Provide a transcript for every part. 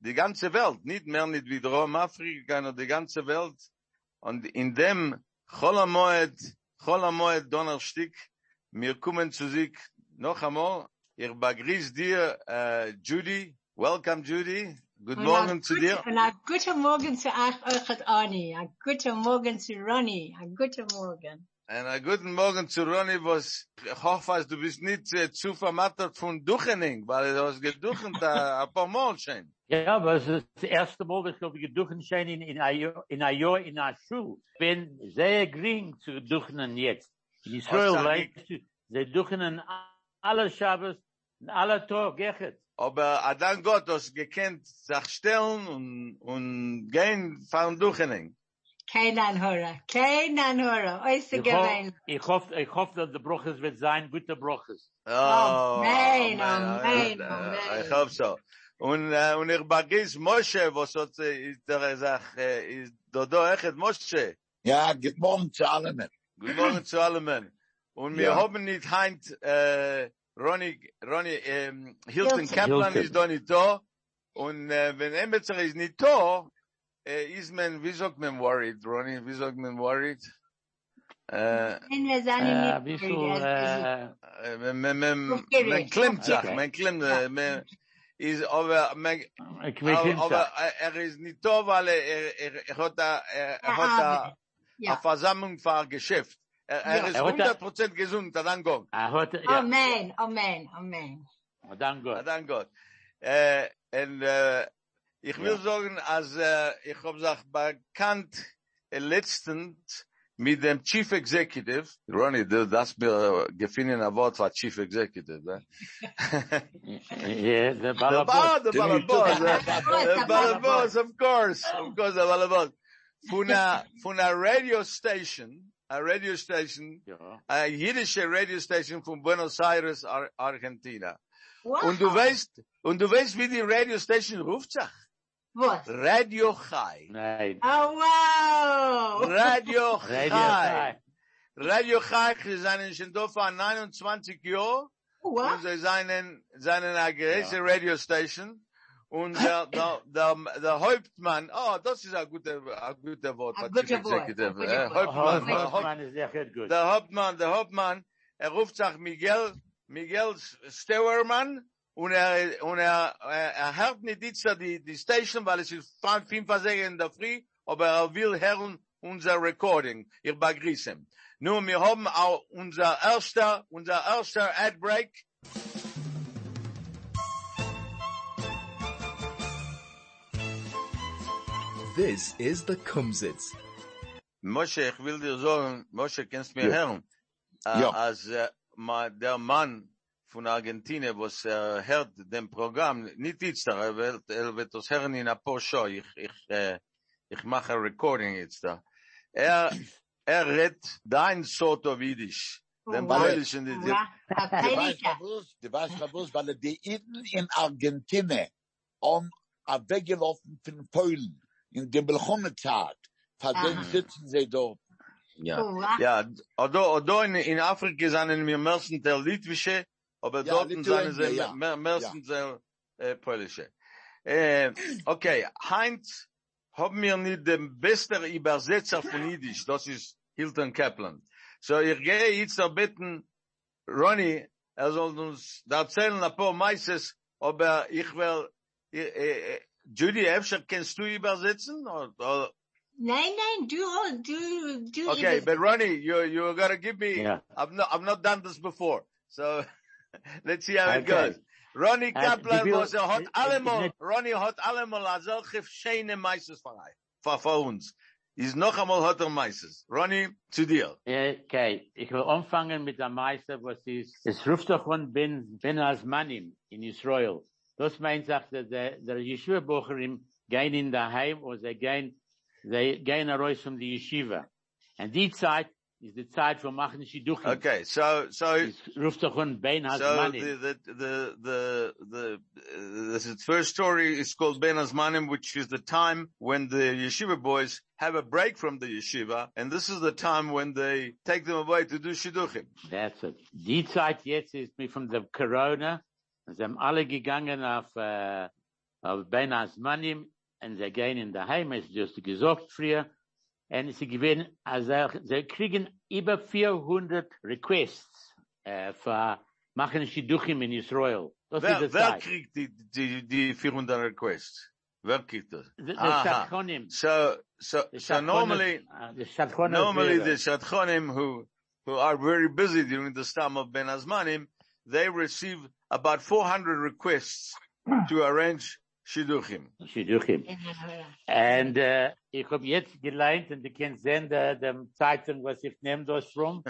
die ganze Welt, nicht mehr nicht wie Drom Afrika, sondern die ganze Welt. Und in dem Cholamoed, Cholamoed Donnerstück, wir kommen zu sich noch einmal. Ich begrüße dir, uh, Judy. Welcome, Judy. Good Und morning zu gut- dir. Und ein guten Morgen zu euch, euch Ani. Ein guten Morgen zu Ronny. Ein guten Morgen. Und a guten Morgen zu Ronny, was ich hoffe, du bist nicht äh, zu vermattert von Duchening, weil du hast geduchend äh, ein paar Mal schon. Ja, aber es ist das erste Mal, dass ich glaube, geduchen schein in, in, in ein Jahr in einer Schule. Ich bin sehr gering zu duchnen jetzt. In Israel, du, sie duchnen alle Shabbos, alle Tag, gechet. Aber Adan Gott hast gekannt, sich stellen und, und gehen von Duchening. Kein Anhörer. Kein Anhörer. Ich hoffe, gewähnt. ich hoffe, ich hoffe, dass der Bruches wird sein, gute Bruches. Oh, Amen, Amen, Amen, äh, Amen. Ich hoffe so. Und, äh, und ich begrüße Moshe, was hat, äh, ist der, sag, äh, ist Dodo Echet Moshe. Ja, good morning zu allen. Guten Morgen zu allen. Und wir Ja. haben nicht heint, äh, Ronny, Ronny, ähm, Hilton Hilton. Kaplan Hilton. ist da nicht da. Und, äh, wenn Emetzer ist nicht da, Eh, is men man, eh, eh, wie sagt man worried, Ronny? Wie sagt man worried? äh men sich, man klimmt sich, man ist aber, man, aber er ist nicht da, weil er, er, er hat da, er hat da, a Versammlung für ein Geschäft. Er, er is ist 100% gesund, da dann Amen, amen, amen. Ah, dann Gott. Ah, dann Gott. Äh, und, äh, ich will Ja. sagen, als, äh, ich habe gesagt, bekannt, äh, letztens mit dem Chief Executive, Ronnie, du, das mir äh, gefunden ein Wort für Chief Executive, ne? Der Balabot. Bar, der Balabos, Der der Balabos, Balabos, of course, of course, der Balabos. Von einer, von einer Radio Station, a Radio Station, Ja. a jiddische Radio Station von Buenos Aires, Ar Argentina. Wow. Und du weißt, und du weißt, wie die Radio Station ruft sich? Was? Radio Chai. Nein. Oh, wow. Radio Radio Chai. Chai. Radio Chai, sie sind schon da vor 29 Jahren. Und What? sie seinen, seinen eine große Radio Station. Und der, der, der, der Hauptmann, oh, das ist ein guter, ein guter Wort. Ein guter Wort, Executive. ein guter Wort. Hauptmann, Oh, der Haupt- Mann ist sehr gut. der Hauptmann, der Hauptmann, er ruft sich Miguel, Miguel Stewermann und er, und er, er, er hört nicht jetzt die, die Station, weil es ist fünf, fünf Uhr sechs in der Früh, aber er will hören unser Recording. Ich begrüße ihn. Nun, wir haben auch unser erster, unser erster Ad Break. This is the Kumsitz. Moshe, ich will dir sagen, Moshe, kennst mir Ja. hören? Äh, Ja. Als äh, der Mann von Argentinien, was er hört dem Programm, nicht jetzt, er wird, er wird das hören in ein paar Show, ich, ich, äh, ich mache ein Recording jetzt da. Er, er redt dein Sort of Yiddish. Dem Wow. Polnischen, die, die, bewusst, du weißt bewusst, weil die Iden in Argentinien um a weggelaufen von Polen in der Belchonezeit. Versehen Aha. sitzen sie dort. ja. Wow. Ja, oder, oder in, in Afrika sind wir meistens der Litwische, aber Ja, dort sind sie ja. me- meistens der äh, Polnische. Äh, okay, Heinz haben wir nicht den besten Übersetzer von Jiddisch, das ist Hilton Kaplan. So, ich gehe jetzt noch bitten, Ronny, er soll uns da erzählen ein paar Meises, aber ich will, äh, äh, Judy, Efscher, kannst du übersetzen? Oder, oder, Nein, nein, du, du, du. Okay, but Ronnie, you you gotta give me. Yeah. I've not I've not done this before, so let's see how it Okay. goes. Ronnie Uh, Kaplan die wil- was hat is- is allemal, net- Ronnie hat allemal a solche schöne Meisters von für für uns. Is noch einmal hat er Meisters. Ronnie, zu dir. Okay, ich will anfangen mit der Meister, was ist, es ruft doch von Ben, Bein Hazmanim in Israel. Das meint, sagt der, der, der Yeshua-Bucher im gehen in der Heim oder sie gehen, sie gehen raus from the Yeshiva. And die Zeit ist die Zeit, wo machen sie durch. Okay, so, so, ruft doch an Bein so the, the, the, the, the, uh, this is- first story is called Bein Hazmanim, which is the time when the yeshiva boys have a break from the yeshiva, and this is the time when they take them away to do shidduchim. That's it. Die Zeit jetzt ist mir von der Corona. Sie haben alle gegangen auf, äh, auf Bein Hazmanim und sie gehen in the Heim, es ist just gesagt früher. Und sie gewinnen, also sie kriegen über 400 Requests, äh, für machen Shidduchim in Israel. Das Wer, ist wer kriegt die, die, die 400 requests? Wer kriegt das? The, the Aha. Shadchanim. So, so, The so normally, uh, the normally the Shadchanim who, who are very busy during the time of Bein Hazmanim, they receive about 400 requests to arrange shidduchim. Shidduchim. Und äh, ich hab jetzt gelernt, und du kannst sehen, der, der Zeitung, was ich nehme das rum,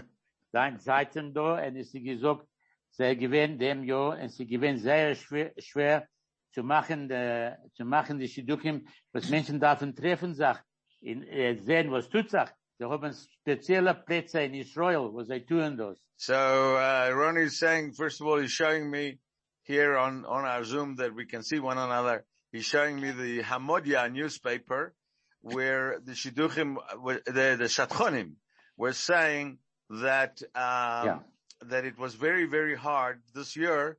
dein Zeitung da, und es ist gesagt, sie gewinnen dem Jahr, und sie gewinnen sehr schwer, schwer zu machen, äh, zu machen die Shidduchim, was Menschen davon treffen, sagt, in, äh, sehen, was tut sagt. Sie haben spezielle Plätze in Israel, wo sie tun das. So, uh, Ronnie is saying, first of all, he's showing me here on, on our Zoom that we can see one another. He's showing me the Hamodia newspaper where the Shidduchim, were- the, the Shatchonim were saying that, um, Yeah. that it was very, very hard this year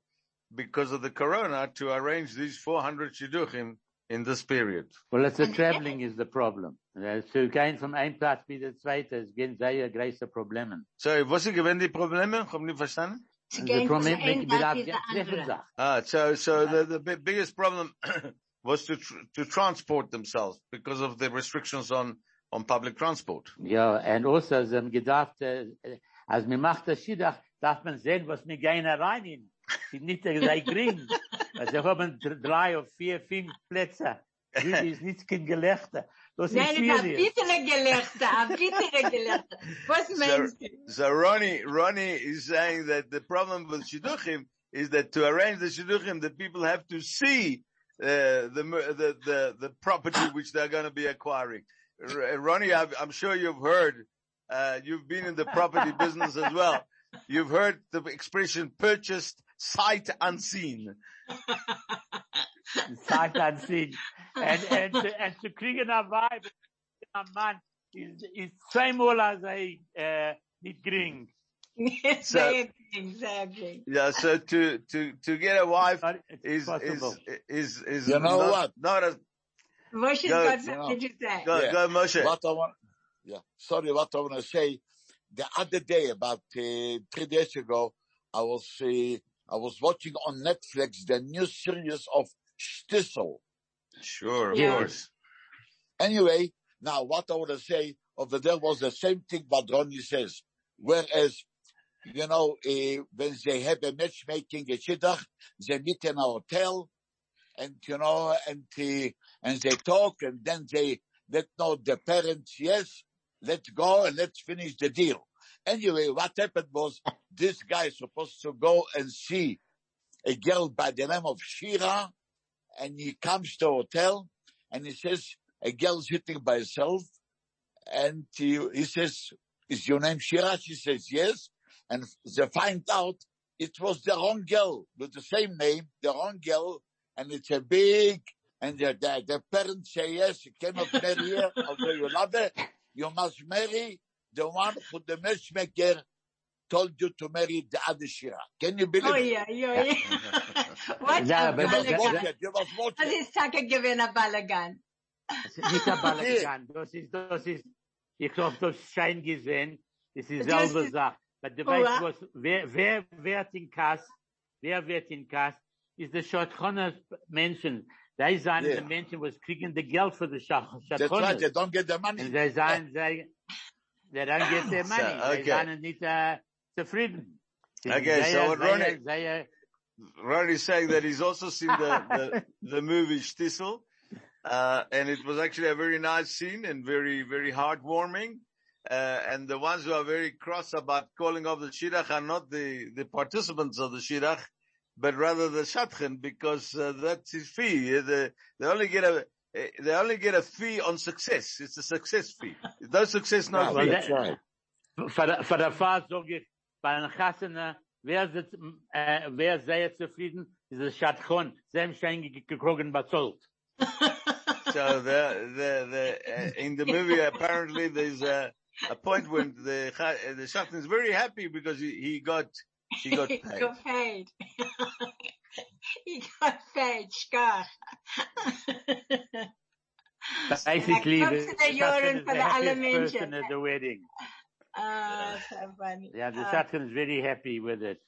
because of the corona to arrange these 400 Shidduchim in this period. Well, it's the traveling is the problem. Äh, Zu gehen vom einen Platz wie der zweite, es gehen sehr große Probleme. So, was sind gewesen die Probleme? Ich hab nicht verstanden. Sie Die gehen von Probleme einem mit Tag der in der treffen andere. sich. Ah, so, so the, the biggest problem was to, tr- to transport themselves because of the restrictions on, on public transport. Ja, und also, sie haben gedacht, als man macht das Schiddach, darf man sehen, was wir gehen rein in. Sie nicht sei gering. Also, wir haben drei oder vier, fünf Plätze. Das ist nicht kein Gelächter. Das ist Nein, ein schwierig. bittere Gelächter, ein bittere Gelächter. Was meinst du? So Ronnie, Ronnie is saying that the problem with Shidduchim is that to arrange the Shidduchim, the people have to see uh, the, the, the, the property which they're going to be acquiring. R- Ronnie, I've, I'm sure you've heard, uh, you've been in the property business as well. You've heard the expression purchased sight unseen. Zeit an And, und, und zu kriegen ein Weib, ein Mann, ist, ist zweimal als er, äh, nicht gering. Sehr gering, sehr. Yeah, so to, to, to get a wife is, is, possible. is, is, You know not, what? not as, Moshe Go, got you know. to say. go, Yeah. go Moshe. What I want, yeah, sorry, what I want to say, the other day, about uh, three days ago, I was, uh, I was watching on Netflix the new series of Shtisel. Sure, of Yeah. course. Anyway, now what I want to say over there was the same thing what Ronnie says. Whereas, you know, uh, when they have a matchmaking a shidduch, they meet in a hotel, and you know, and uh, and they talk, and then they let know the parents, yes, let's go and let's finish the deal. Anyway, what happened was this guy is supposed to go and see a girl by the name of Shira, and he comes to hotel, and he says, a girl sitting by herself, and he, he says, is your name Shira? She says, yes. And they find out it was the wrong girl with the same name, the wrong girl, and it's a big, and their, the, the parents say, yes, you cannot marry her, although you love her. You must marry the one who the matchmaker told you to marry the other Shira. Can you believe Oh it? ja, yeah, ja. Was Ja, ein aber You must das- Balagan. watch it. You must watch Das it. ist Tage gewesen, ein Balagan. Das ist nicht ein Balagan. Das ist, das ist, ich hab das Schein gesehen. Das ist Das selbe ist- Sache. Aber the Oh, weißt ja. was, wer, wer wird in Kass, wer wird in Kass, ist der Schotchoner Menschen. Die sind Yeah. die Menschen, was kriegen die Geld für die That's right. They don't get the money. Und sie sagen, sie, they don't get their So, money. okay. Sie sind nicht äh, zufrieden. Sie sind Okay, so sehr, what sehr, Ronnie- sehr, Ronnie's saying that he's also seen the, the, the movie Shtisel, uh, and it was actually a very nice scene and very, very heartwarming. Uh, and the ones who are very cross about calling off the Shidduch are not the, the participants of the Shidduch, but rather the Shatchen, because uh, that's his fee. Uh, The, they only get a, eh, they only get a fee on success. It's a success fee. No success, no fee. that's right. Für, der- der Fall sage ich, bei einem Chassene, wer äh, wer sehr zufrieden, ist der Schatchon, sehr ge- gekrogen bezahlt. So the, the, the, uh, in the movie, apparently there's a, a point when the, cha- uh, the Shatan is very happy because he, he got, he got paid. He paid. got paid. he got paid, Schkach. Basically, Ja, the kommst du der Joren is von the der happiest person at the wedding. Ah, so funny. Yeah, the Ah, Shadchan is very happy with it.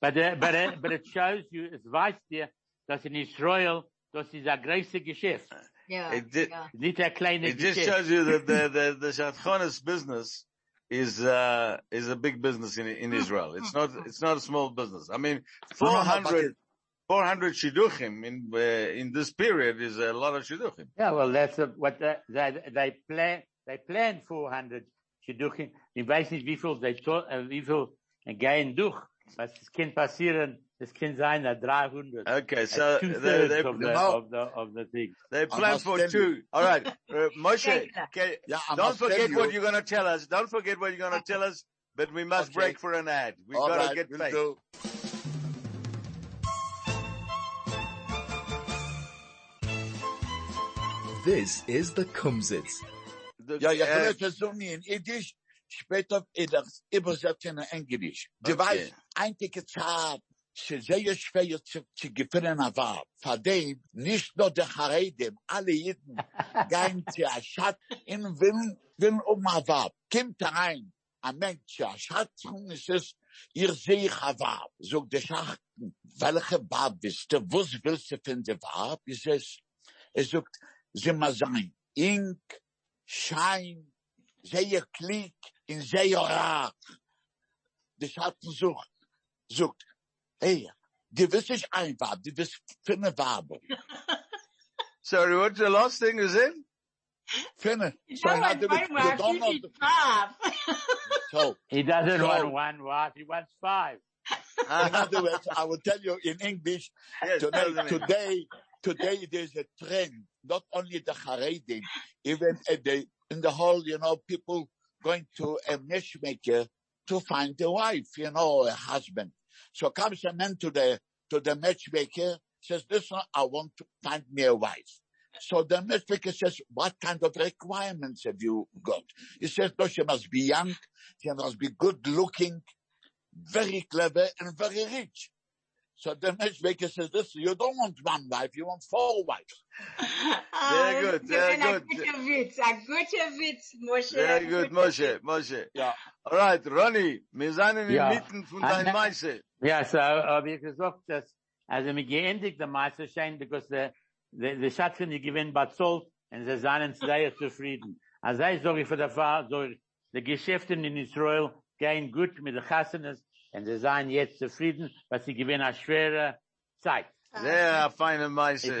But, uh, but, uh, but it shows you, es weiß dir, dass in Israel, das ist ein großes Geschäft. Ja, It did- ja. Nicht ein kleines It just shows you that the, the, the Shatchonis business is, uh, is a big business in, in Israel. It's not, it's not a small business. I mean, No, no, no, but 400, it- 400 shidduchim in, uh, in this period is a lot of shidduchim. Yeah, well, that's a, what the, they, they plan, they planned 400 Shidduchim. Ich weiß nicht, wie viel, they to, uh, wie viel gehen durch. Was es kann passieren, es kann sein, uh, 300. Okay, so two they, thirds they, of the, No. of the, of the thing. they plan for two. you. All right, uh, Moshe, Thank okay, Yeah, don't forget you- what you're going to tell us. Don't forget what you're going to tell us, but we must Okay. break for an ad. We've All got to right, get will paid. do. This is the Kumzits. The- Ja, ja, uh, vielleicht versuchen in Yiddish, später in das übersetzen in Englisch. Du Okay. weißt, einige Zeit, שזה יש שוויות שגיפרן עבר, פדי נישט נו דחריידם, אלה יידן, גיין צעשת אין וילן, וילן אום עבר, קימת rein, a mentsh a schatzung is es ihr seich hava so de schachten welche bab bist du wus willst du finden de bab is es es sagt zimmer sein ink schein sehr klick in sehr rach de schatten sucht sucht hey, du wirst nicht ein Wab, du wirst finne Wabe. sorry, what's the last thing you said? Finne. So in know other what, one wife, don't you need five. so, He doesn't So- want one wife, he wants five. in other words, I will tell you in English, Yes, today, today, today there's a trend, not only the Haredim, even at the, in the whole, you know, people going to a matchmaker to find a wife, you know, a husband. So comes a man to the, to the matchmaker, says, listen, I want to find me a wife. So the matchmaker says, what kind of requirements have you got? He says, no, she must be young, she must be good looking, very clever and very rich. So the matchmaker says, listen, you don't want one wife, you want four wives. Ah, good, das sehr ist ein gut. guter Witz, ein guter Witz, Moshe. Very good, Moshe, Moshe. Ja. All right, Ronnie, wir sind in Ja. Mitten von deinem na- Meise. Ja, so habe ich gesagt, dass, also mir geendigt der Meisterschein, because the, the, the Schatzchen, die gewinnen bezahlt, und sie seien sehr zufrieden. Also ich sage für der Fall, so, die Geschäfte in Israel gehen gut mit den Chassanes, und sie seien jetzt zufrieden, weil sie gewinnen eine schwere Zeit. Sehr feine Meise.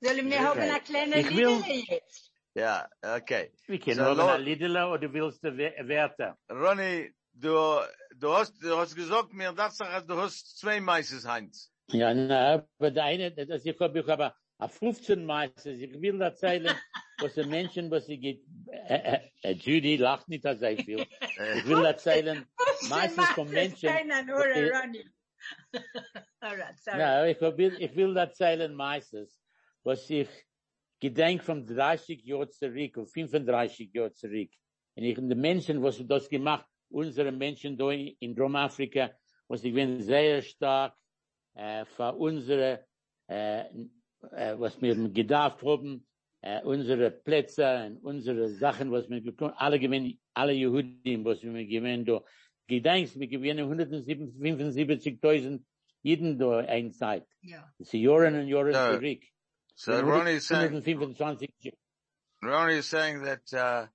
Sollen wir haben eine kleine Ich will- Lieder jetzt? Ja, okay. Wir können So, haben Lord- ein Liedele, oder willst du We- Werte? Ronnie, du, du hast, du hast gesagt mir, dass du hast zwei Meises, Heinz. Ja, na, aber der eine, das ich habe, ich habe a 15 Meisters, ich will erzählen, was die Menschen, was sie geht, äh, äh, äh, Judy lacht nicht als ich will. Ich will erzählen, meistens von Menschen. Alright, sorry. na, ich will, ich will erzählen meistens, was ich gedenk von 30 Jahren zurück, und 35 Jahren zurück. Und ich, die Menschen, was das gemacht, unsere Menschen da in Dromafrika, was ich bin sehr stark, äh, für unsere, äh, äh, was wir gedacht haben, äh, unsere Plätze und unsere Sachen, was wir gekommen, alle gewinnen, alle Jehudim, was wir gewinnen, da. Gedenkst, wir gewinnen 175.000 jeden da ein Zeit. Ja. Das ist Jahren und Jahren Ja. zurück. So Ronnie is saying, 125 Ronnie is saying that, uh,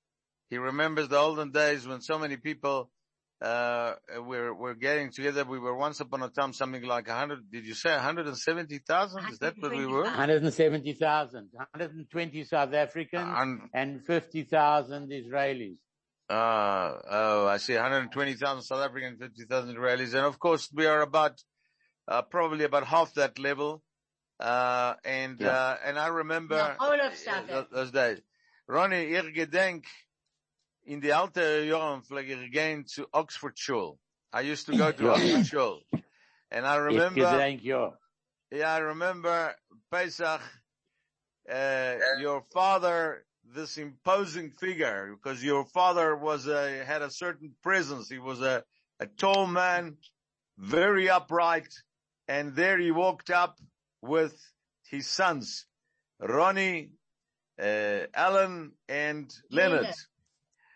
he remembers the olden days when so many people, uh, were, were getting together. We were once upon a time something like hundred, did you say 170,000? Is that what we were? 170,000, 120 South Africans Un- and 50,000 Israelis. Uh, oh, I see 120,000 South African, 50,000 Israelis. And of course, we are about, uh, probably about half that level. Uh, and, Yeah. uh, and I remember The whole of Sabbath. tho- those days. Ronnie, ich gedenk, in the alte Jahren pflege ich gehen zu Oxford School. I used to go to Oxford School. And I remember, gedenk, ja. yeah, I remember Pesach, uh, your father, this imposing figure, because your father was a, had a certain presence. He was a, a tall man, very upright, and there he walked up with his sons, Ronnie, uh, Alan, and Leonard. Leonard.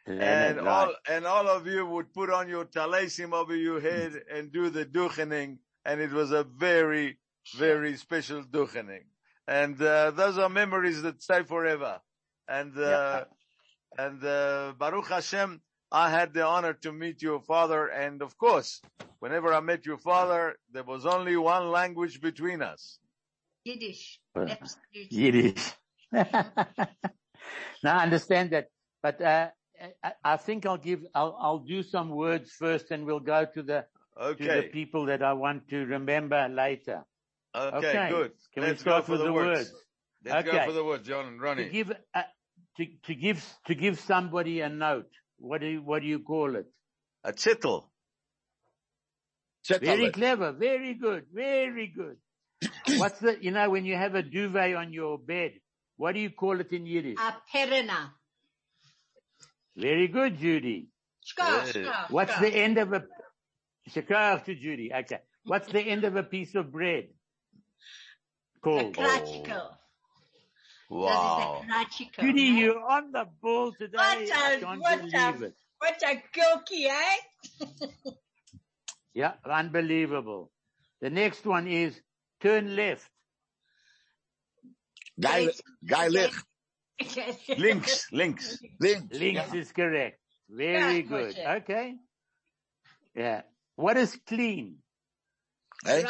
And Leonard, all, right. and all of you would put on your talesim over your head and do the duchening. And it was a very, very special duchening. And, uh, those are memories that stay forever. And, uh, and, uh, Baruch Hashem, I had the honor to meet your father. And of course, whenever I met your father, there was only one language between us. Yiddish. Absolutely. Yiddish. now I understand that, but uh, I, I think I'll give, I'll, I'll do some words first, and we'll go to the to the people that I want to remember later. Okay, Okay. good. Can Let's we start go for with the, the words. words? Let's go for the words, John and Ronnie. To give uh, to to give to give somebody a note. What do you, what do you call it? A tittle. Very Zettel. clever. Very good. Very good. What's the you know when you have a duvet on your bed? What do you call it in Yiddish? A perena. Very good, Judy. Shkar, What's shkar. the end of a shakar to Judy? Okay. What's the end of a piece of bread Called? A called? kratchko. Wow. That is a. Judy, you're on the ball today. What I a- can't what believe a- it. What a cookie, eh? Yeah, unbelievable. The next one is turn left. Guy, guy leg. Links, links. Links. Links Yeah. is correct. Very Yeah, good. Moshe. Okay. Yeah. What is clean? Eh? Rain,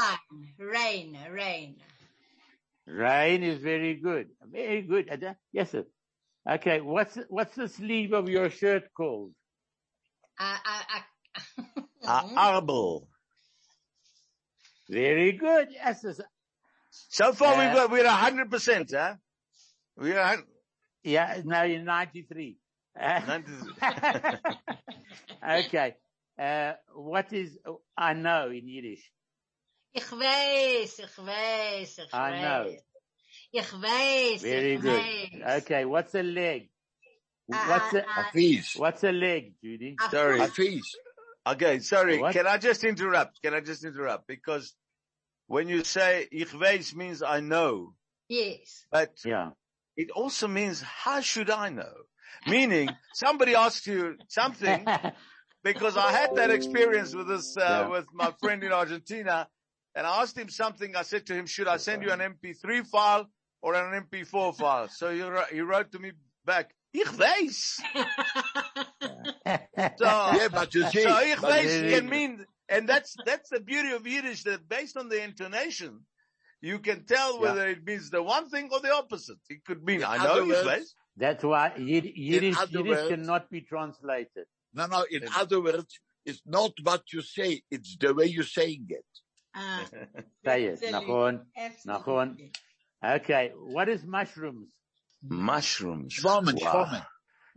rain, rain. Rain is very good. Very good. Uh, Yes, sir. Okay. What's, what's the sleeve of your shirt called? A, a, a, A arbel. Very good. Yes, sir. So far Uh, we've got, we're a hundred percent, huh? We're Yeah, now you're 93. Uh, 90 okay. Uh, what is, I know in Yiddish. Ich weiß, ich weiß, ich I know. weiß. Ich weiß, Very ich good. weiß. Okay. What's a leg? Uh, What's a, uh, A fees. what's a leg, Judy? a Sorry. A foot. fees. Okay, sorry. What? Can I just interrupt? Can I just interrupt? Because when you say ich weiß means I know, Yes. but Yeah. it also means how should I know? Meaning somebody asks you something because I had that experience with this, uh, Yeah. with my friend in Argentina and I asked him something. I said to him, should I send you an MP3 file or an MP4 file? So he, wrote- he wrote to me back, ich weiß. So, Yeah, but you see, so ich weiß can mean, and that's, that's the beauty of Yiddish that based on the intonation, you can tell whether it means the one thing or the opposite. It could mean, In I know ich weiß. That's why Yid- Yiddish, other Yiddish words- cannot be translated. no, no, in other words, it's not what you say, it's the way you're saying it. Ah, Say it. absolutely. Nachon. Okay. What is mushrooms? Mushrooms. Schwammen, Wow. schwammen.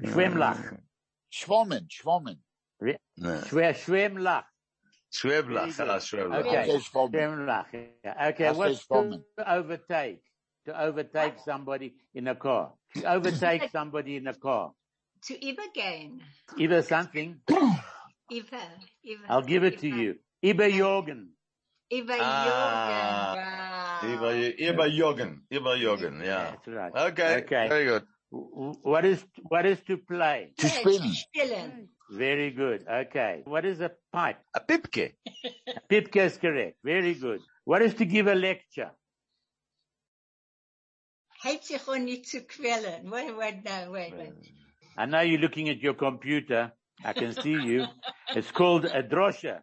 Schwemmlach. Schwammen, schwammen. No. Schwer, Schwemmlach. Schweblach. Ah, Schweblach. Okay. Okay. Schwemmlach. Okay. What's to overtake? To overtake somebody in a car. To overtake somebody in a car. To Ibergain. Either something. Iber, Iber. I'll give it to you. Iber Jorgen. Iber Ah. Jorgen. Über, über Joggen. Über Joggen, yeah. That's right. Okay. Okay. Very good. W- w- What is, what is to play? To spin. Spillen. Very good. Okay. What is a pipe? A pipke. Pipka is correct. Very good. What is to give a lecture? Hält sich auch nicht zu quälen. Wait, wait, no, wait, wait. I know you're looking at your computer. I can see you. It's called a drosha.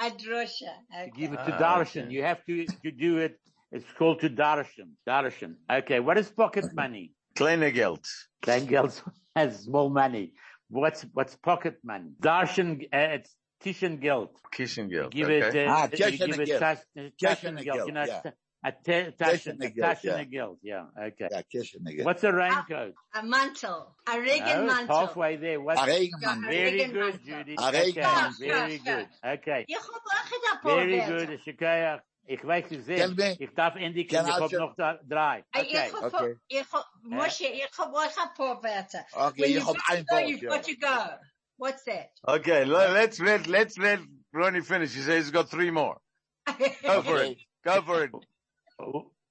A drosha. To give it to Ah, darshan. okay. You have to, to do it. It's called to darshan. Darshan. Okay. What is pocket money? Kleine Geld. Kleingeld has small money. What's, what's pocket money? Darshan, uh, it's Tischen Geld. Kissengeld. Give okay. it, uh, Ah, you give it Taschengeld. tas- Taschengeld. Taschengeld, You know, yeah. T- A te- Cash taschen, in the a guilt, taschen yeah. a guilt. Yeah. Okay. Ja, kischen again. What's a raincoat? A mantle. A No, regen oh, it's mantle. halfway there. What's A regenman. very Regen good, mantle. Judy. A Okay, regenman. very Sure, good. Okay. Ich hab auch ein paar Very Wörter. good, Shikaya. Ich weiß es sehr. Tell me. Ich darf endlich, ich Can I hab just- noch da- drei. Ah, ich Okay. hab, Okay. ich hab, Moshe, ich hab auch ein paar Wörter. Okay, When you you've have got to ein go, Wort, you've yeah. got to go. What's that? Okay, le- let's let let's let Ronnie finish. He says he's got three more. Go for it. Go for it.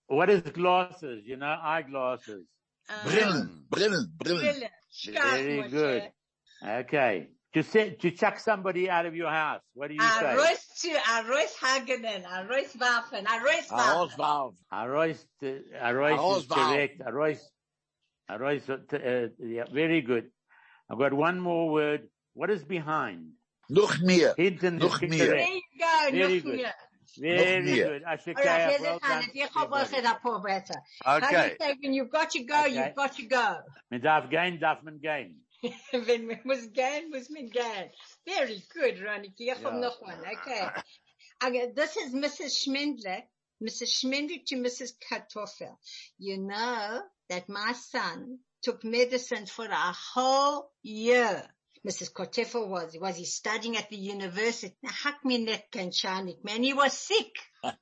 What is glasses? You know, eyeglasses. Uh, Brillen, brillen, brillen. Brillen. Very Moshe. good. Okay. To set, to chuck somebody out of your house. What do you A say? Reus zu, a Reus Hagenen, a Reus Waffen, a Reus A Waffen. Roswald. Arois, Arois is Aroisbaum. correct. Arois, Arois, uh, yeah, very good. I've got one more word. What is behind? Noch mehr. Hinten is Nog meer. There you go, Very noch good. mehr. Very meer. good. All right, Ashikaya, here's well it, done. Hannes. Ich hab auch everybody. ein paar Wörter. How do you Okay. say when you've got to go, Okay. you've got to go. Man darf gehen, darf man gehen. Wenn man muss gehen, muss man gehen. Very good, Ronnie. Ich hab Ja. noch one. Okay. Okay, this is Mrs. Schmendler. Mrs. Schmendler to Mrs. Kartoffel. You know that my son took medicine for a whole year. Mrs. Kartoffel was, was he studying at the university? Na, hak mir net kein man. He was sick.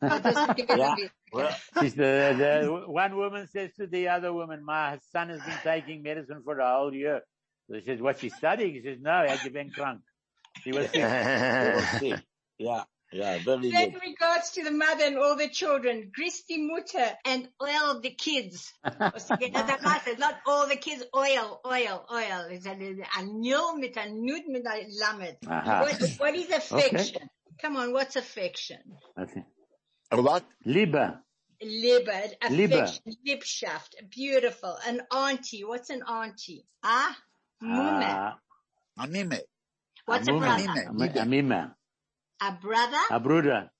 Yeah. Well, the, the, one woman says to the other woman, my son has been taking medicine for a whole year. So she says, what's he studying? He says, no, he been drunk. He was sick. they will see. Yeah, yeah, very Then good. regards to the mother and all the children, Christy Mutter and all the kids. Not all the kids, oil, oil, oil. It's a, a nil mit a nud mit a lamed. Aha. What, what is affection? Come on, what's affection? Okay. What? Liebe. Liebe, Liebe. affection, Liebschaft, beautiful. An auntie, what's an auntie? Ah, mume. Ah, Anime. What's a Mume. brother? A mi- a Mime. A brother, A Bruder.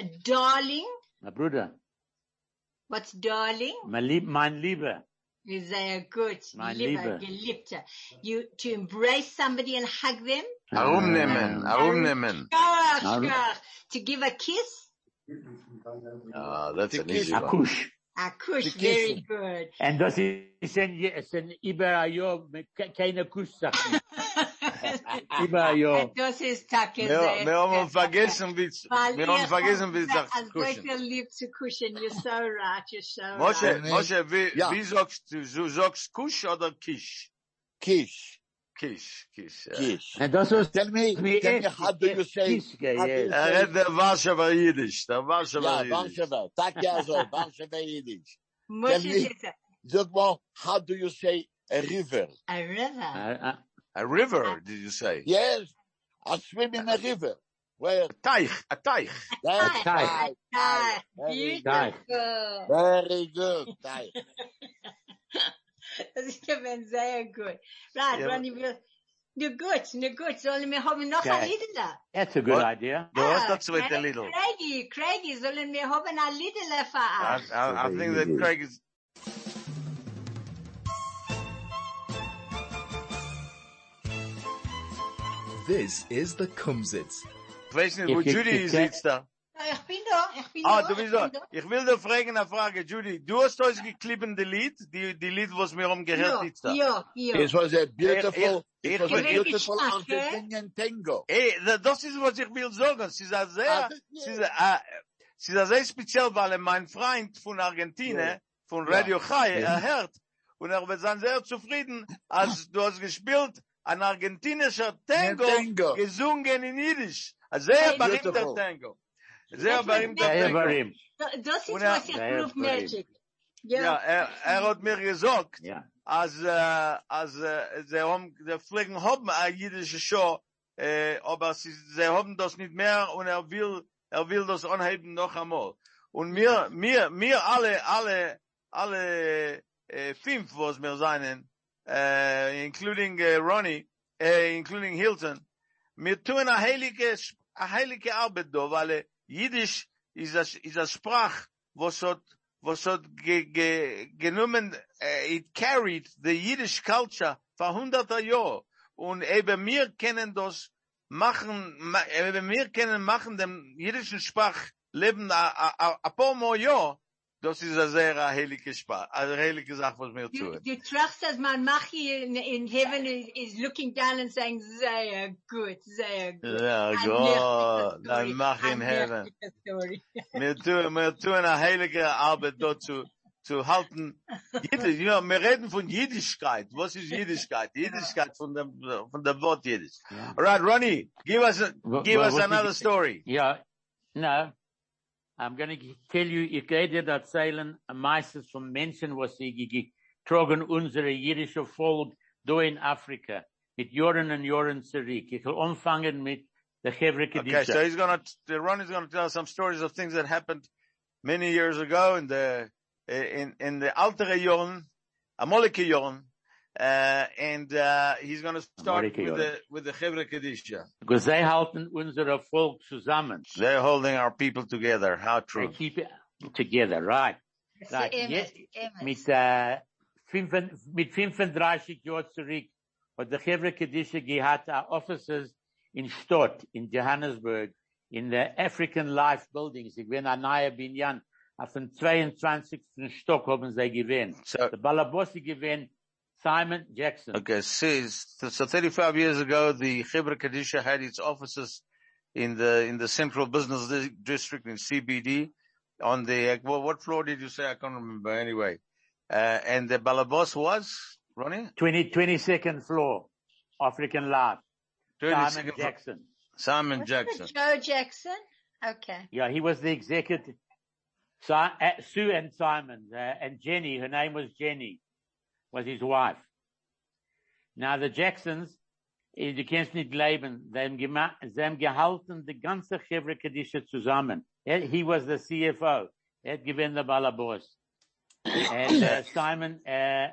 a darling. A Bruder. What's darling? Mein, Lieb, mein Liebe. Sehr gut. Mein Liebe, Liebe. Geliebte. You, to embrace somebody and hug them. Herumnehmen, herumnehmen. Schkach, Arum- schkach. To give a kiss. Ah, that's an Kiss. easy A one. Kusch. A kush. To kiss Very good. And das ist ein, ist ein über ein Jahr mit keine Kusssachen. Über ein Jahr. Das ist Tacke. Wir, wir haben vergessen, wie, wir haben vergessen, wie es Als kuschen. so lieb. You're so right. You're so Moshe, right. Moshe, wie, Ja. wie sagst du, du sagst Kusch oder Kisch? Kish. Kisch, Kisch. Kish. En das ist Tell me, tell me, echt- how do you say? Kischke, how do yes. Er redt der Warschauer Jiddisch, der Warschauer Ja, Jiddisch. Warschauer. Tak ja so, Warschauer Yiddish. Moshe me- says Sag mal, how do you say a river? a river. A river, uh, did you say? Yes, I swim in a uh, river. Where? Teich, a Teich. That's Teich. right. Very good. beautiful. Very good. Teich. Das ist gewesen sehr gut. Right, Ja. Ronny, wir, nu gut, nu gut. Sollen wir haben noch Okay. ein Liedele? That's a good What? idea. Du hast dazu mit der Craig- Craigie, Craigie, sollen wir haben ein Liedele für I, euch? I, I think that Craig is, This is the Kumzits. ich weiß nicht, wo Ich- ich- Judy sitzt da. Ich bin da, ich bin Ah, da. du bist da. Ich will dir fragen eine Frage, Judy. Du hast euch geklippende Lied, die, die Lied, was wir haben gehört, sitzt da. Ja, ja, It was a beautiful, Ich- it was ich- a ich- beautiful ich- Argentinian tango. Ey, da- das ist, was ich will sagen. Sie ist sehr, Ah, sie ist, äh, sie ist sehr speziell, weil mein Freund von Argentinien, von Radio Chai, er hört, und er wird sein sehr zufrieden, als du hast gespielt, ein argentinischer Tango, Tango. gesungen in Jiddisch. Ein sehr berühmter. Tango. Sehr berühmter Tango. Das ist Und er- was ich proof magic. Ja, Ja, er, er hat mir gesagt, Ja. als, äh, als, äh, sie haben, die Pflegen haben eine jüdische Show, äh, aber sie, sie haben das nicht mehr und er will, er will das anheben noch einmal. Und mir, mir, mir alle, alle, alle, äh, fünf, was wir seien, äh, including äh, Ronnie, äh, including Hilton, wir tun eine heilige, eine heilige Arbeit da, weil äh, Jiddisch ist a, ist a Sprach, was hat, was hat ge, ge, genommen, äh, it carried the Yiddish culture für hunderter Jahre. Und eben wir können das machen, ma, eben wir können machen dem jiddischen Sprach leben a, a, a, a paar more Jahr, das ist a sehr heilige Spaß, a heilige Sache, was wir Du, tun. du trachst, dass man Machi in, in heaven is, is looking down and saying, sehr gut, sehr gut. Ja, Ein Gott, dann mach in heaven. merklicher Story. Wir tun, wir tun eine heilige Arbeit dort zu, zu halten. Jiddisch, ja, wir reden von Jiddischkeit. Was ist Jiddischkeit? Jiddischkeit von dem, von dem Wort Jiddisch. Alright, Ronnie, give us, a, give wha- us another did- story. Yeah, no. I'm going to tell you, ich gehe dir erzählen, meistens von Menschen, was sie ge- getragen unsere jüdische Volk da in Afrika, mit Jahren und Jahren zurück. Ich will anfangen mit der Chevre Okay, so he's gonna, Ronnie's gonna tell us some stories of things that happened many years ago in the, in, in the altere Jahren, Amolike Jahren, uh, and, uh, he's gonna start with the, with the Chevre Kedisha. Because sie halten unser Volk zusammen. They're holding our people together. How They true. keep it together, right? Right. Yes. Emes. Mit, äh, fünfen- mit 35 Jahren zurück hat der Chevre Kedisha gehabt uh, offices in Stott, in Johannesburg, in der African Life Buildings. Ich bin ein neuer Binyan. Auf dem 22. Stock haben sie gewähnt. So, Der Balabossi gewähnt Simon Jackson. Okay, so, so 35 years ago, the Chibra Kadisha had its offices in the, in the central business district in CBD on the, well, what floor did you say? I can't remember anyway. Uh, and the Balabos was, Ronnie? 20, 22nd floor, African Life. Simon. Jackson. Simon What's Jackson. Joe Jackson? Okay. Yeah, he was the executive. Si- uh, Sue and Simon uh, and Jenny, her name was Jenny, was his wife. Now the Jacksons, eh, du kennst nicht leben, sie haben, sie haben gehalten die ganze Chevre Kedisha zusammen. Er, he was the CFO. Er hat gewinnt der Balabos. And uh, Simon, uh,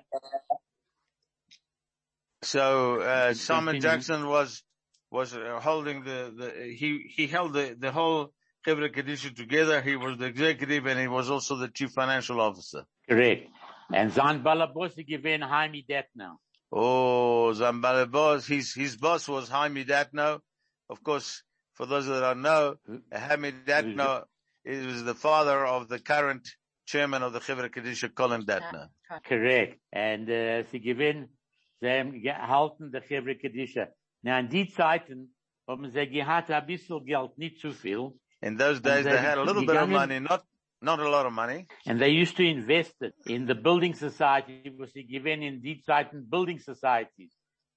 So, uh, Simon Jackson was, was uh, holding the, the, he, he held the, the whole Chibra Kadisha together. He was the executive and he was also the chief financial officer. correct. And sein Balabos gewinnt Jaime Detner. Oh, Zambale boss, his, his boss was Jaime Datno. Of course, for those that don't know, Jaime Datno is the father of the current chairman of the Chivra Kedisha, Colin Datno. Correct. And uh, äh, sie gewinnen, sie haben gehalten der Chevre Kedisha. Na, in die Zeiten haben sie gehabt ein bisschen Geld, nicht zu viel. In those days, they äh, they had a little bit of money, not, not a lot of money. And they used to invest it in the building society, It was given in die Zeiten building societies.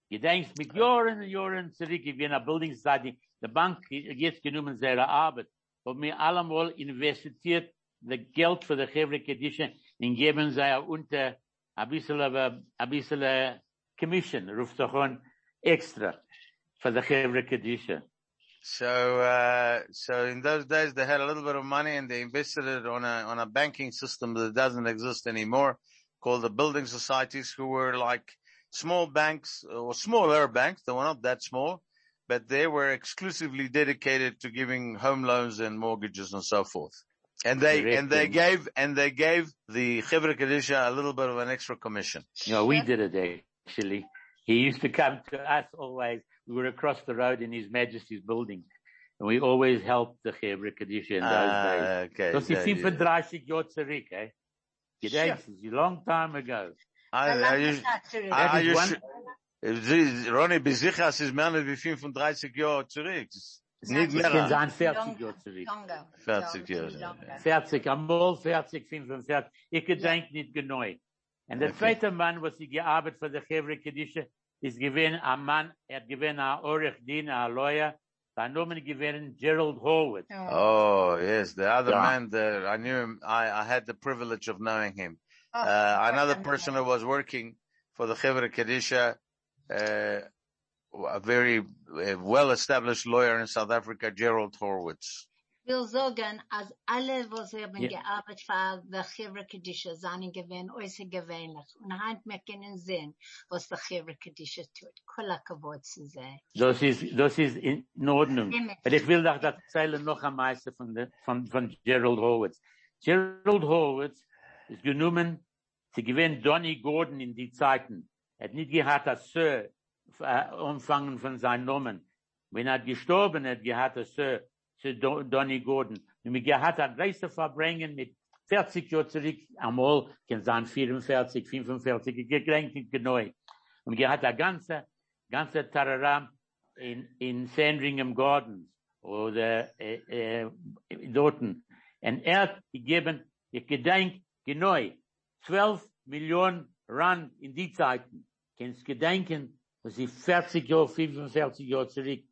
Je denkst, mit Jahren und Jahren zurück, ich bin eine building society, die Bank jetzt genommen seine Arbeit, haben wir allemal investiert, das Geld für die Chevre Kedisha, und geben sie unter ein bisschen, ein bisschen Commission, ruft doch extra, für die Chevre Kedisha. So, uh, so in those days, they had a little bit of money and they invested it on a, on a banking system that doesn't exist anymore called the building societies who were like small banks or smaller banks. They were not that small, but they were exclusively dedicated to giving home loans and mortgages and so forth. And they, Correct. and they gave, and they gave the Chivra Kadisha a little bit of an extra commission. No, we did it actually. He used to come to us always. We were across the road in His Majesty's building. And we always helped the Chevre Kadisha in those days. Ah, okay. Das ist so you- 35 Jahre zurück, eh? Gedenkst, das ist a long time ago. I, I, used- I, That I is used one- to- Sie- Ronny, besichert ist mehr als wie 35 Jahre zurück. Nicht Es kann mehr. sein 40 Jahre zurück. 40 Jahre. 40, einmal 40, 45. Ich gedenk nicht genau. Und der Okay. zweite Mann, was ich gearbeitet für die Chevre Kedisha, ist given a man, er hat gewesen ein Orech Dien, ein Lawyer, sein Name given Gerald Horwood. Oh, yes, the other Yeah. man that I knew him, I, I had the privilege of knowing him. Oh, Uh, another person who was working for the Chevra Kadisha, uh, a very uh, well-established lawyer in South Africa, Gerald Horwitz. Will sagen, als alle, was sie haben Ja. gearbeitet für die Chivre Kedisha, seien gewähnt, äußer gewähnlich. Und heint wir können sehen, was die Chivre Kedisha tut. Kavod zu sehen. Das ist, das ist in Ordnung. Aber ich will doch erzählen noch am meisten von, der, von, von Gerald Horwitz. Gerald Horwitz ist genommen, sie gewinnt Donny Gordon in die Zeiten. Er hat nicht gehabt als Sir, äh, umfangen von seinen Namen. Wenn er gestorben hat, gehabt als Sir, zu Don- Donny Gordon. Und mir gehat ein größer Verbringen mit 40 Jahren zurück, einmal kann sein 44, 45, gekränkt genau. Und mir hat ein ganzer, ganzer Tararam in, in Sandringham Gardens oder äh, äh, dorten. Und er hat gegeben, ich gedenk genau, 12 Millionen Rand in die Zeiten. Kannst gedenken, dass sie 40 Jahre, 45 Jahre zurück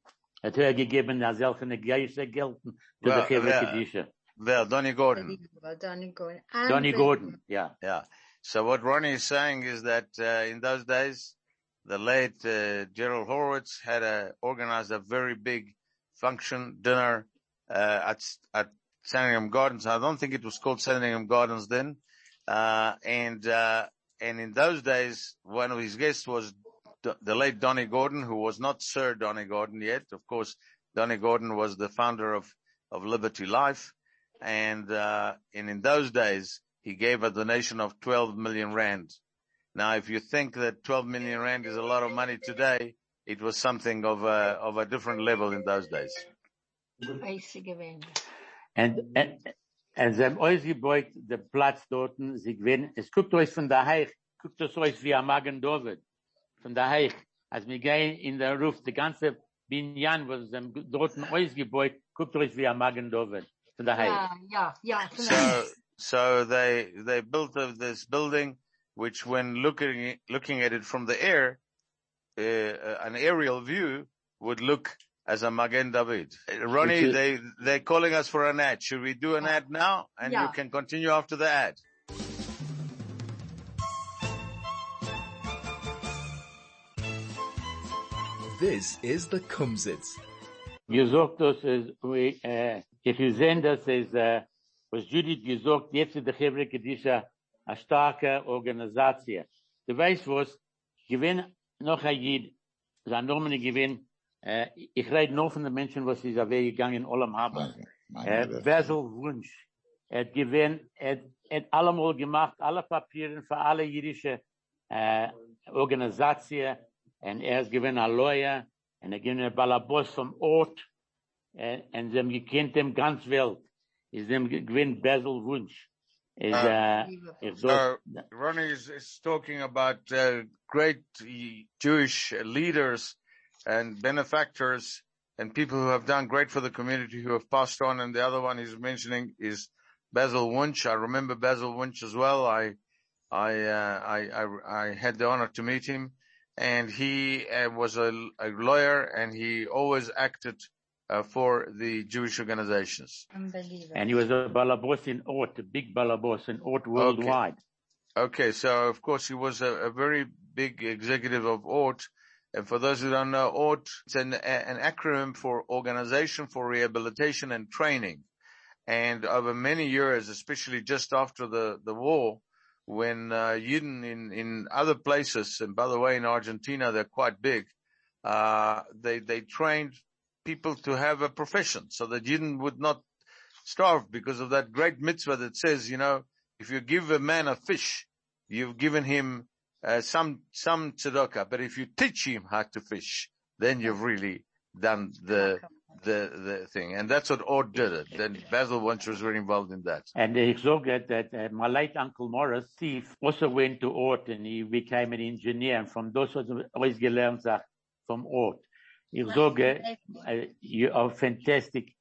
hat er gegeben, als solche Geister gelten für Wer- die Chevre wer- Kedisha. Well, Donny Gordon. Donny Gordon. Donny Gordon, yeah. Yeah. So what Ronnie is saying is that uh, in those days, the late uh, Gerald Horowitz had a, organized a very big function dinner uh, at at Sandringham Gardens. I don't think it was called Sandringham Gardens then. Uh, and uh, and in those days, one of his guests was D- the late Donny Gordon, who was not Sir Donny Gordon yet. Of course, Donny Gordon was the founder of of Liberty Life, and uh, and in those days he gave a donation of 12 million rand. Now, if you think that 12 million rand is a lot of money today, it was something of a of a different level in those days. Eise gewesen. Und, und, und sie haben ausgebeut, der Platz dort, sie gewinnen, es guckt euch von der Heich, guckt es euch wie am Magen David, von der Heich, als wir gehen in der Ruf, die ganze Binyan, wo sie haben dort ausgebeut, guckt euch wie am Magen David, von der Heich. Ja, ja, ja. So, so they they built of this building, which when looking looking at it from the air, uh, an aerial view would look as a Magen David. Uh, Ronnie, they they're calling us for an ad. Should we do an ad now? And you can continue after the ad. This is the Kumzits. gesagt, dass es, we, äh, if you sehen, dass es, äh, was Judith gesagt, jetzt ist die Chevre Kedisha eine starke Organisation. Du weißt was, gewinn noch ein Jid, sein Nomen gewinn, äh, ich rede nur von den Menschen, was ist weggegangen in allem haben. Äh, Basil Wunsch, er hat gewinn, er hat allemal gemacht, alle Papieren für alle jüdische, äh, Organisationen, und er ist gewinn a Lawyer, und er gewinn a Balabos vom Ort, äh, und sie haben gekannt dem ganz Welt, ist dem gewinn Basil Wunsch. Äh, ich So so, Ronnie is, is talking about uh, great uh, Jewish leaders and benefactors and people who have done great for the community who have passed on. And the other one he's mentioning is Basil Wunsch. I remember Basil Wunsch as well. I, I, uh, I, I, I had the honor to meet him and he uh, was a, a lawyer and he always acted uh, for the Jewish organizations. Unbelievable. and he was a Balabos in Ort, a big Balabos in Ort worldwide. Okay, okay. so of course he was a, a very big executive of ORT. And for those who don't know, ORT, it's an, an acronym for Organization for Rehabilitation and Training. And over many years, especially just after the, the war, when uh, Yidden in, in other places, and by the way, in Argentina, they're quite big, uh, they, they trained people to have a profession so that Yidden would not starve because of that great mitzvah that says, you know, if you give a man a fish, you've given him uh, some some tzedakah. But if you teach him how to fish, then you've really done the the the thing. And that's what Ort did it. Then Basil Wunsch was very involved in that. And ich sage that, that uh, my late uncle Morris, Steve, also went to Ort and he became an engineer. And from those was always gelernt sag, from Ort. Ich sage, uh, you are fantastic.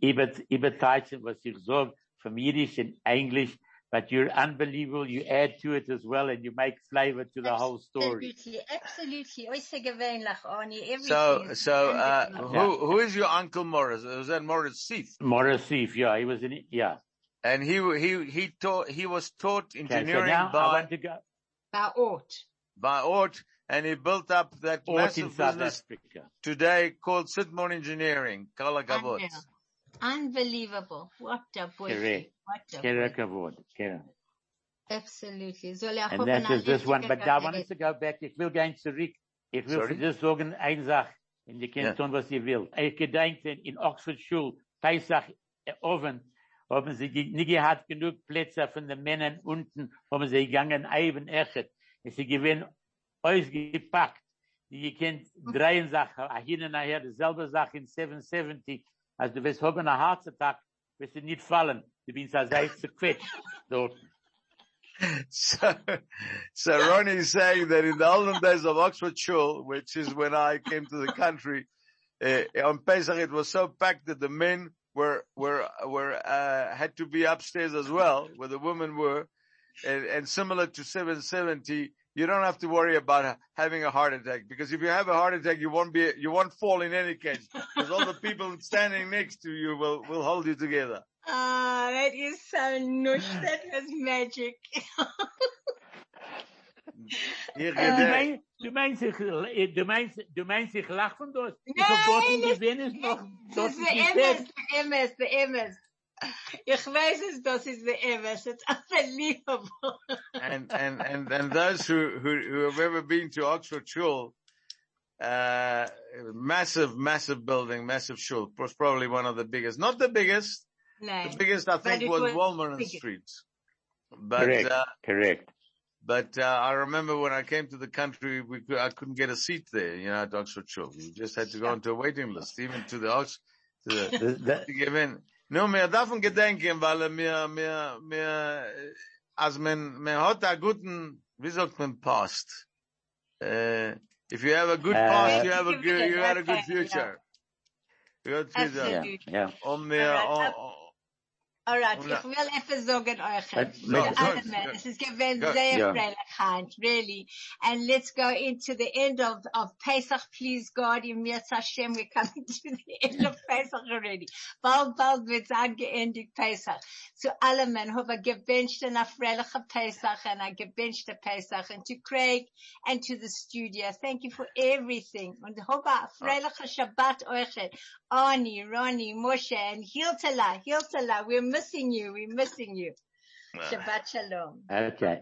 Über, über Teitchen, was ich sage, from Yiddish and English, but you're unbelievable. You add to it as well and you make flavor to the whole story. Absolutely, absolutely. Außergewöhnlich, Arnie. Everything. So so uh, unbelievable. who who is your uncle Morris? Was that Morris Seif? Morris Steve, yeah, he was in, yeah. And he he he taught he was taught Okay, so engineering by to go By Ort. by Ort, and he built up that Ort in massive South business Africa. today called Sidmon Engineering. Kala Kavod. Unbelievable. What a boy. Correct. What a Kera boy. kavod, kera. Absolutely. And that is an this one. But I wanted Kabarett. to go back. Ich will gehen zurück. Ich will Sorry? just sagen, eine Sache. Und ihr könnt Ja. tun, was ihr wollt. Ich gedenke, in Oxford Schule, Pesach, äh, eh, offen, haben sie ge- nicht gehabt genug Plätze von den Männern unten, haben sie gegangen, eben echt. Es sie gewinnen, ausgepackt. Ihr kennt drei Sachen, hin und nachher, dieselbe Sache in 770, als du wirst haben einen Herzattack, wirst du nicht fallen. Bist also sehr zerquetscht dort. So, so Ronnie is saying that in the olden days of Oxford Shul, which is when I came to the country, uh, on Pesach it was so packed that the men were, were, were, uh, had to be upstairs as well, where the women were, and, and similar to 770, you don't have to worry about having a heart attack because if you have a heart attack, you won't be, you won't fall in any case because all the people standing next to you will, will hold you together. Ah, that is so nush. That was magic. Hier Du gedenk- meinst, du meinst, ich, äh, du meinst, du meinst, ich lach von dort? Ich hab dort Nein, es- gesehen, ist noch, Das dort ist ist der nicht Emes, selbst. der Emes, der Emes. Ich weiß es, das ist der Emes. It's unbelievable. and, and, and, and those who, who, who have ever been to Oxford Shul, uh, massive, massive building, massive shul, was probably one of the biggest, not the biggest, the biggest I think was was Walmer biggest. Street. But, Correct. uh, Correct. But uh, I remember when I came to the country, we could, I couldn't get a seat there, you know, at Oxford Shul. You just had to go onto a waiting list, even to the Ox, to the, The- the- to give in. No, mir davon gedenken, weil mir, mir, mir, als man, man hat a guten, wie sagt man, past. Uh, if you have a good Uh, past, you have a good, it, you had a good okay, yeah. future. You had future. Absolutely. Ja, ja. Um mir, Alright, Alright, Und- ich will etwas sagen euch. Für no, alle good, Männer. good. Es ist gewesen Good. sehr Ja. really. And let's go into the end of, of Pesach, please God. In Mirz Hashem, we're coming to the end of Pesach already. Bald, bald wird's angeendigt Pesach. Zu allen Männern, habe gewünscht eine fröhliche Pesach and a gewünschte Pesach and to Craig and to the studio. Thank you for everything. Und habe a fröhliche oh. Shabbat euch. Ani, Ronnie, Moshe, and Hiltala, Hiltala, we're missing you, we're missing you. Shabbat Shalom. Okay.